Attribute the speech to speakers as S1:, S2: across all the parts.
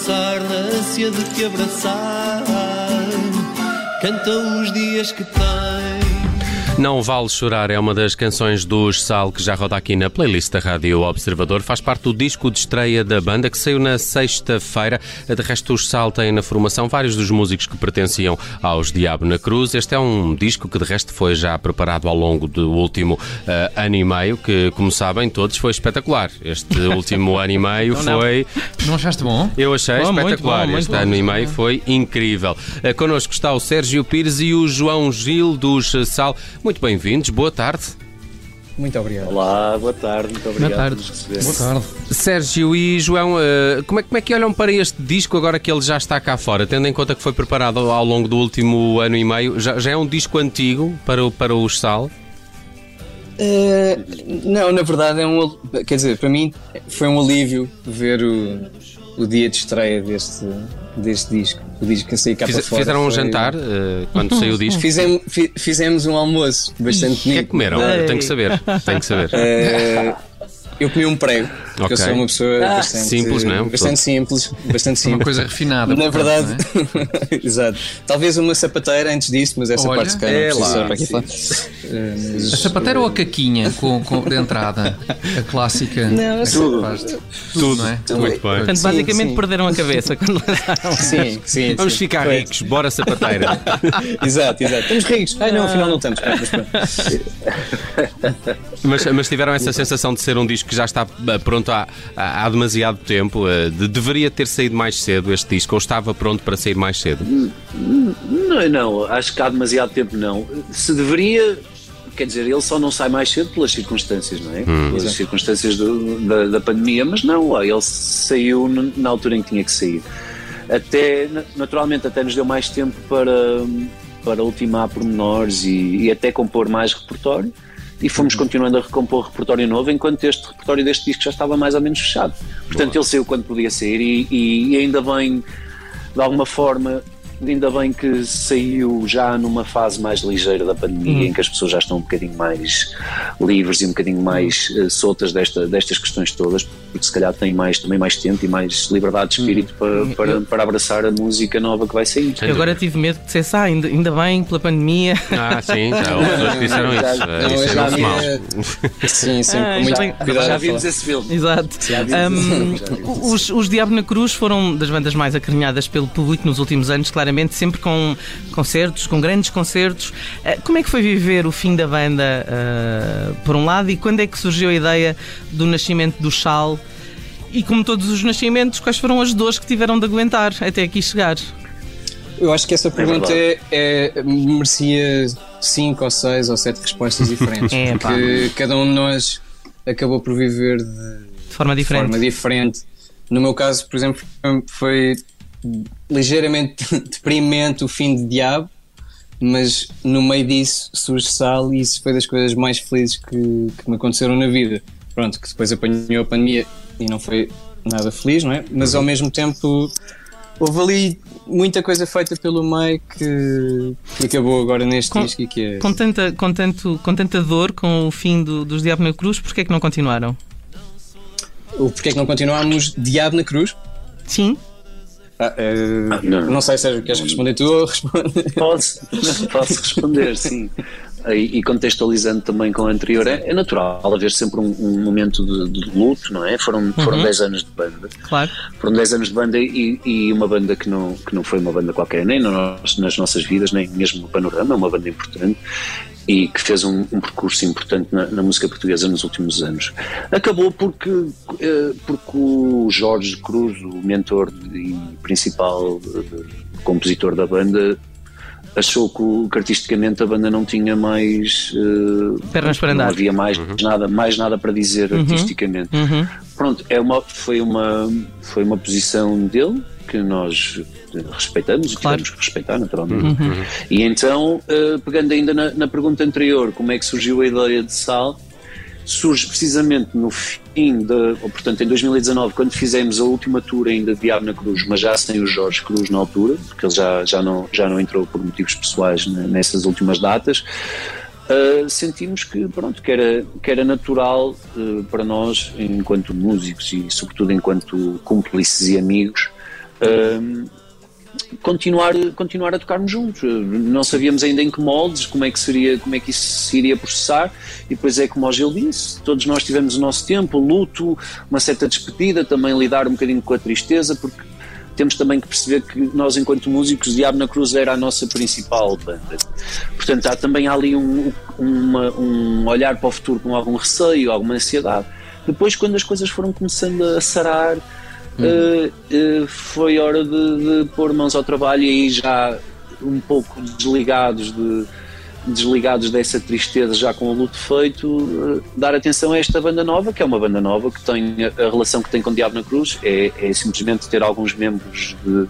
S1: passar na ânsia de te abraçar. Canta os dias que tem.
S2: Não Vale Chorar é uma das canções dos Sal que já roda aqui na playlist da Rádio Observador. Faz parte do disco de estreia da banda que saiu na sexta-feira. De resto, os Sal têm na formação vários dos músicos que pertenciam aos Diabo na Cruz. Este é um disco que, de resto, foi já preparado ao longo do último uh, ano e meio, que, como sabem, todos foi espetacular. Este último ano e meio
S3: não,
S2: foi.
S3: Não. não achaste bom?
S2: Eu achei
S3: bom,
S2: espetacular.
S3: Bom,
S2: este ano e meio foi incrível. Uh, connosco está o Sérgio Pires e o João Gil dos Sal. Muito bem-vindos, boa tarde.
S4: Muito obrigado.
S5: Olá, boa tarde, muito obrigado
S3: boa tarde. Boa tarde.
S2: Sérgio e João, uh, como, é, como é que olham para este disco agora que ele já está cá fora, tendo em conta que foi preparado ao longo do último ano e meio? Já, já é um disco antigo para, o, para os Sal?
S4: Uh, não, na verdade é um. Quer dizer, para mim foi um alívio ver o, o dia de estreia deste, deste disco. O disco que saí cá
S2: Fiz,
S4: para fora.
S2: Fizeram um
S4: foi-
S2: jantar uh, quando saiu o disco?
S4: Fizemos, fi- fizemos um almoço bastante
S2: O que é
S4: bonito.
S2: que comeram? Eu tenho que saber. Tenho que saber.
S4: eh, eu comi um prego, porque
S2: Ok.
S4: eu sou uma pessoa bastante
S2: simples, não é?
S4: Bastante simples, bastante
S3: Uma
S4: simples.
S3: coisa refinada.
S4: Na verdade,
S3: é?
S4: exato. Talvez uma sapateira antes disso, mas essa
S3: Olha,
S4: parte se calhar
S5: é
S4: não precisa
S5: lá,
S4: para aqui
S5: sim.
S4: falar. Eh, mas-
S3: A sapateira ou a caquinha com, com, de entrada? A clássica.
S4: Não,
S3: Tudo. Tudo, não é?
S2: Muito bem.
S6: Portanto,
S4: Sim,
S6: basicamente
S4: sim.
S6: perderam a cabeça quando lançaram.
S4: Sim, sim.
S2: Vamos
S4: sim.
S2: ficar ricos, bora sapateira.
S4: Exato, exato. Estamos ricos. Ai não, afinal não estamos. Mas pronto.
S2: mas, tiveram essa sensação de ser um disco que já está uh, pronto há, há demasiado tempo? uh, de- deveria ter saído mais cedo este disco ou estava pronto para sair mais cedo?
S5: Não, não, acho que há demasiado tempo não. Se deveria, quer dizer, ele só não sai mais cedo pelas circunstâncias, não é? Pelas circunstâncias do- da, da pandemia, mas não, ele saiu na altura em que tinha que sair. Até, na- naturalmente, até nos deu mais tempo para, para ultimar pormenores e, e até compor mais repertório. E fomos continuando a recompor repertório novo, enquanto este repertório deste disco já estava mais ou menos fechado. Portanto, ele saiu quando podia sair e, e- e ainda bem, de alguma forma, ainda bem que saiu já numa fase mais ligeira da pandemia, em que as pessoas já estão um bocadinho mais livres e um bocadinho mais eh, soltas desta, destas questões todas, porque se calhar têm mais, também mais tempo e mais liberdade de espírito para, para, para abraçar a música nova que vai sair.
S6: Eu agora tive medo que dissesse, ah, ainda, ainda bem, pela pandemia.
S2: Ah, sim, já houve pessoas que disseram isso.
S5: Já-
S2: uh,
S4: Não, eu já
S2: mal.
S4: havia- Sim, sempre
S6: Ah,
S4: muito
S6: já-
S4: cuidado.
S5: Já vimos esse filme.
S6: Exato. Um, os, os Diabo na Cruz foram das bandas mais acarinhadas pelo público nos últimos anos, claramente, sempre com concertos, com grandes concertos. Eh, Como é que foi viver o fim da banda, eh, por um lado, e quando é que surgiu a ideia do nascimento do Sal? E como todos os nascimentos, quais foram as dores que tiveram de aguentar até aqui chegar?
S4: Eu acho que essa pergunta
S5: verdade.
S4: é, é- merecia cinco ou seis ou sete respostas diferentes.
S6: É, pá.
S4: porque cada um de nós acabou por viver de
S6: De forma
S4: de
S6: diferente.
S4: forma diferente. No meu caso, por exemplo, foi ligeiramente deprimente o fim de Diabo, mas no meio disso surge Sal e isso foi das coisas mais felizes que, que me aconteceram na vida. Pronto, que depois apanhou a pandemia e não foi nada feliz, não é? Mas ao mesmo tempo houve ali muita coisa feita pelo meio que, que acabou agora neste
S6: Com-
S4: disco e que é.
S6: Com tanta, com, tanto, com tanta dor com o fim do- dos Diabo na Cruz, porquê é que não continuaram?
S4: O porquê é que não continuámos Diabo na Cruz?
S6: Sim,
S4: Ah, eh,
S5: não.
S4: não sei, Sérgio, queres responder tu ou responder?
S5: Posso, posso responder, sim. E, contextualizando também com o anterior, é, é natural haver sempre um, um momento de, de luto, não é? Foram, foram 10 anos de banda.
S6: claro.
S5: Foram 10 anos de banda e, e uma banda que não, que não foi uma banda qualquer, nem nas, nas nossas vidas, nem mesmo no panorama, é uma banda importante e que fez um, um percurso importante na, na música portuguesa nos últimos anos. Acabou porque, eh, porque o Jorge Cruz, o mentor e principal eh, compositor da banda, achou que, que artisticamente a banda não tinha mais eh,
S6: Pernas para
S5: não
S6: andar.
S5: havia mais nada mais nada para dizer artisticamente.
S6: Uhum.
S5: pronto é uma foi uma foi uma posição dele que nós respeitamos e
S6: Claro.
S5: tivemos que respeitar naturalmente. E então eh, pegando ainda na, na pergunta anterior como é que surgiu a ideia de Sal surge precisamente no fim da, portanto em 2019, quando fizemos a última tour ainda de Diabo na Cruz, mas já sem o Jorge Cruz na altura, porque ele já, já, não, já não entrou por motivos pessoais ne- nessas últimas datas, uh, sentimos que, pronto, que, era, que era natural uh, para nós, enquanto músicos e sobretudo enquanto cúmplices e amigos, hum, continuar, continuar a tocarmos juntos. Não sabíamos ainda em que moldes, como é que, seria, como é que isso se iria processar, e depois é como o Gil disse: todos nós tivemos o nosso tempo, luto, uma certa despedida, também lidar um bocadinho com a tristeza, porque temos também que perceber que nós, enquanto músicos, Diabo na Cruz era a nossa principal banda. Portanto, há também ali um, uma, um olhar para o futuro com algum receio, alguma ansiedade. Depois, quando as coisas foram começando a sarar, uh, uh, foi hora de, de, pôr mãos ao trabalho e aí já um pouco desligados de desligados dessa tristeza já com o luto feito, uh, dar atenção a esta banda nova, que é uma banda nova que tem a, a relação que tem com o Diabo na Cruz é, é simplesmente ter alguns membros de,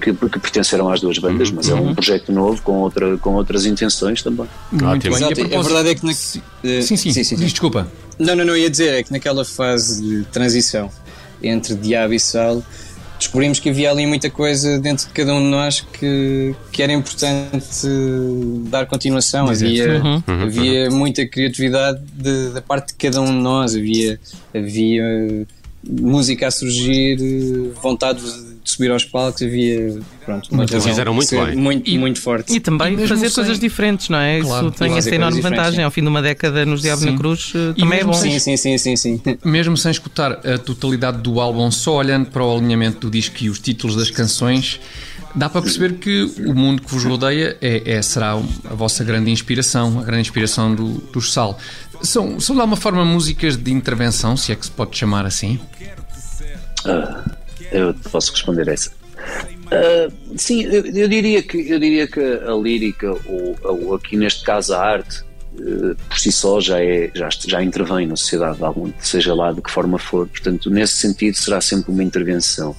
S5: que, que, pertenceram às duas bandas, mas é um uhum. projeto novo com, outra, com outras intenções também.
S4: Muito bem. Exato, a, a verdade é que na... sim,
S3: sim, sim, sim, sim. desculpa.
S4: Não, não, não ia dizer, é que naquela fase de transição entre Diabo e Sal, descobrimos que havia ali muita coisa dentro de cada um de nós que, que era importante dar continuação. Havia, uhum. uhum. havia muita criatividade de, da parte de cada um de nós, havia, havia música a surgir, vontade de subir aos palcos, havia pronto, uma
S2: razão fizeram muito bem.
S4: Muito,
S6: e,
S4: muito forte.
S6: E também e fazer sem... coisas diferentes, não é? Claro. Isso tem essa enorme vantagem. Ao fim de uma década nos Diabo na Cruz eh, também é bom.
S4: Sim, sim, sim, sim, sim.
S3: Mesmo sem escutar a totalidade do álbum, só olhando para o alinhamento do disco e os títulos das canções, dá para perceber que o mundo que vos rodeia é, é será a vossa grande inspiração, a grande inspiração do, do Sal. São, são de alguma forma músicas de intervenção, se é que se pode chamar assim?
S5: Ah, eu posso responder essa. Uh, sim, eu, eu, diria que, eu diria que a lírica, ou, ou aqui neste caso a arte, por si só já, é, já, já intervém na sociedade, algum, seja lá de que forma for. Portanto, nesse sentido, será sempre uma intervenção.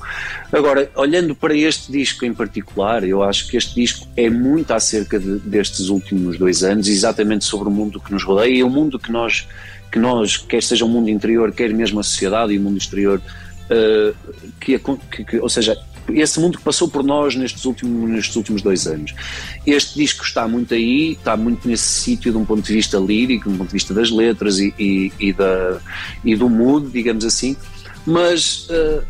S5: Agora, olhando para este disco em particular, eu acho que este disco é muito acerca de, destes últimos dois anos, exatamente sobre o mundo que nos rodeia e o mundo que nós, que nós, quer seja o mundo interior, quer mesmo a sociedade e o mundo exterior, uh, que, que, que, ou seja, esse mundo que passou por nós nestes últimos, nestes últimos dois anos. Este disco está muito aí, está muito nesse sítio de um ponto de vista lírico, de um ponto de vista das letras e, e, e da, e do mood, digamos assim, mas, uh,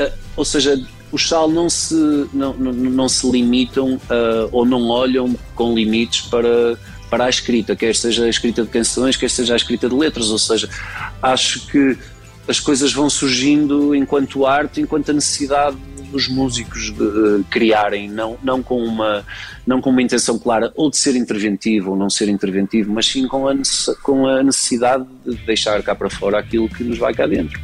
S5: uh, ou seja, os Sal não se, não, não, não se limitam uh, ou não olham com limites para, para a escrita, quer seja a escrita de canções, quer seja a escrita de letras, ou seja, acho que as coisas vão surgindo enquanto arte, enquanto a necessidade dos músicos de, criarem, não, não, com uma, não com uma intenção clara ou de ser interventivo ou não ser interventivo, mas sim com a, com a necessidade de deixar cá para fora aquilo que nos vai cá dentro.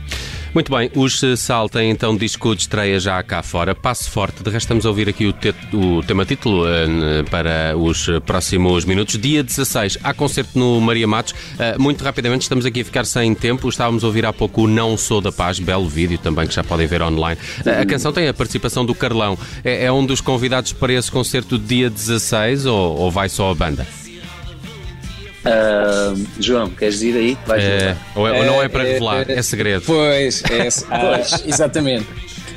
S2: Muito bem, os Sal têm então disco de estreia já cá fora. Passo forte, de resto estamos a ouvir aqui o, te o tema título uh, para os próximos minutos. Dia 16, há concerto no Maria Matos. Uh, muito rapidamente, estamos aqui a ficar sem tempo. Estávamos a ouvir há pouco o Não Sou da Paz, belo vídeo também que já podem ver online. Uh, a canção tem a participação do Carlão. É, é, um dos convidados para esse concerto dia 16 ou, ou vai só a banda?
S5: Uh, João, queres ir aí?
S2: É, ou, é, ou, não é para é, revelar, é, é segredo.
S4: Pois, é, ah, exatamente.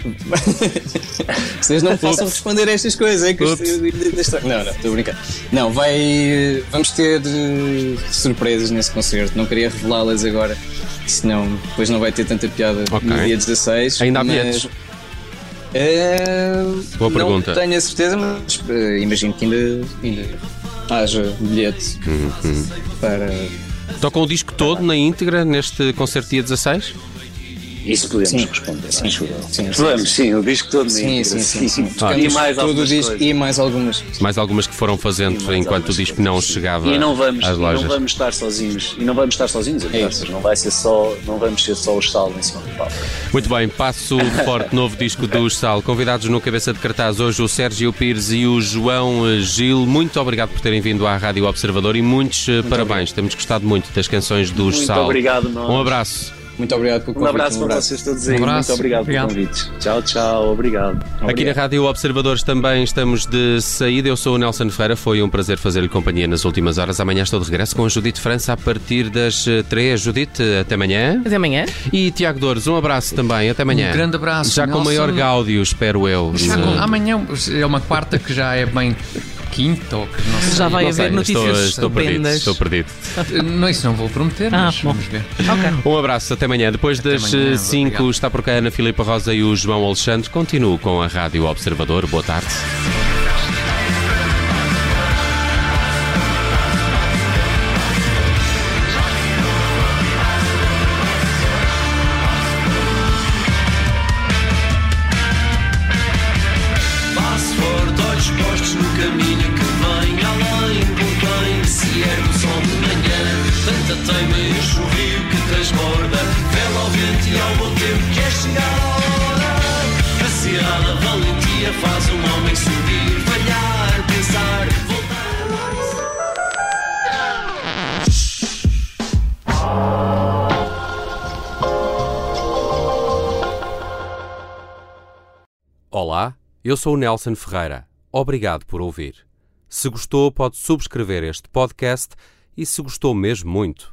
S4: Vocês não possam responder a estas coisas. É que isto, não, não, estou a brincar. Não, vai. Vamos ter uh, surpresas nesse concerto. Não queria revelá-las agora, senão depois não vai ter tanta piada okay. no dia 16.
S2: Ainda há bilhetes?
S4: Uh,
S2: Boa
S4: não
S2: pergunta.
S4: tenho a certeza, mas uh, imagino que ainda, ainda haja bilhete uhum. para.
S2: Tocam o disco todo na íntegra neste concerto dia 16?
S5: Isso podemos sim. responder. Sim, sim, sim, podemos, sim, o disco todo sim, sim, sim, sim.
S4: Ah, e mais todo o disco e mais algumas.
S2: Mais algumas que foram fazendo enquanto o disco não chegava e não vamos, às lojas.
S5: E não vamos estar sozinhos. E não vamos estar sozinhos, é não vai ser só, não vamos ser só os Sal em cima do palco.
S2: Muito bem, passo forte novo disco dos Sal. Convidados no cabeça de cartaz hoje o Sérgio Pires e o João Gil. Muito obrigado por terem vindo à Rádio Observador e muitos eh, muito parabéns. Obrigado. Temos gostado muito das canções dos
S5: muito
S2: Sal.
S5: Muito obrigado, nós.
S2: Um abraço.
S4: Muito obrigado pelo convite.
S5: Um abraço para vocês todos aí. Um Muito obrigado, obrigado. pelo convite. Tchau, tchau. Obrigado.
S2: Aqui
S5: obrigado.
S2: na Rádio Observadores também estamos de saída. Eu sou o Nelson Ferreira. Foi um prazer fazer-lhe companhia nas últimas horas. Amanhã estou de regresso com a Judite França a partir das 3. Judite, até amanhã.
S6: Até amanhã.
S2: E Tiago Dores, um abraço também. Até amanhã.
S3: Um grande abraço.
S2: Já Nelson. com maior gáudio, espero eu.
S3: Já, amanhã é uma quarta que já é bem quinta ou que não sei.
S6: Já vai
S3: Não
S6: haver
S3: sei.
S6: notícias
S2: Estou, estou perdido, estou perdido.
S3: Não, isso não vou prometer,
S6: Ah,
S3: mas
S6: bom.
S3: vamos ver.
S6: Ok.
S2: Um abraço, até amanhã. Depois
S3: Até
S2: das
S3: amanhã,
S2: 5
S3: obrigado.
S2: está por cá a Ana Filipa Rosa e o João Alexandre. Continuo com a Rádio Observador. Boa tarde.
S5: Enche o rio que transborda Vela ao vento e ao bom tempo que é chegar a hora Acirrada valentia faz um homem subir Falhar, pensar, voltar
S2: Olá, eu sou o Nelson Ferreira. Obrigado por ouvir. Se gostou, pode subscrever este podcast e, se gostou mesmo muito,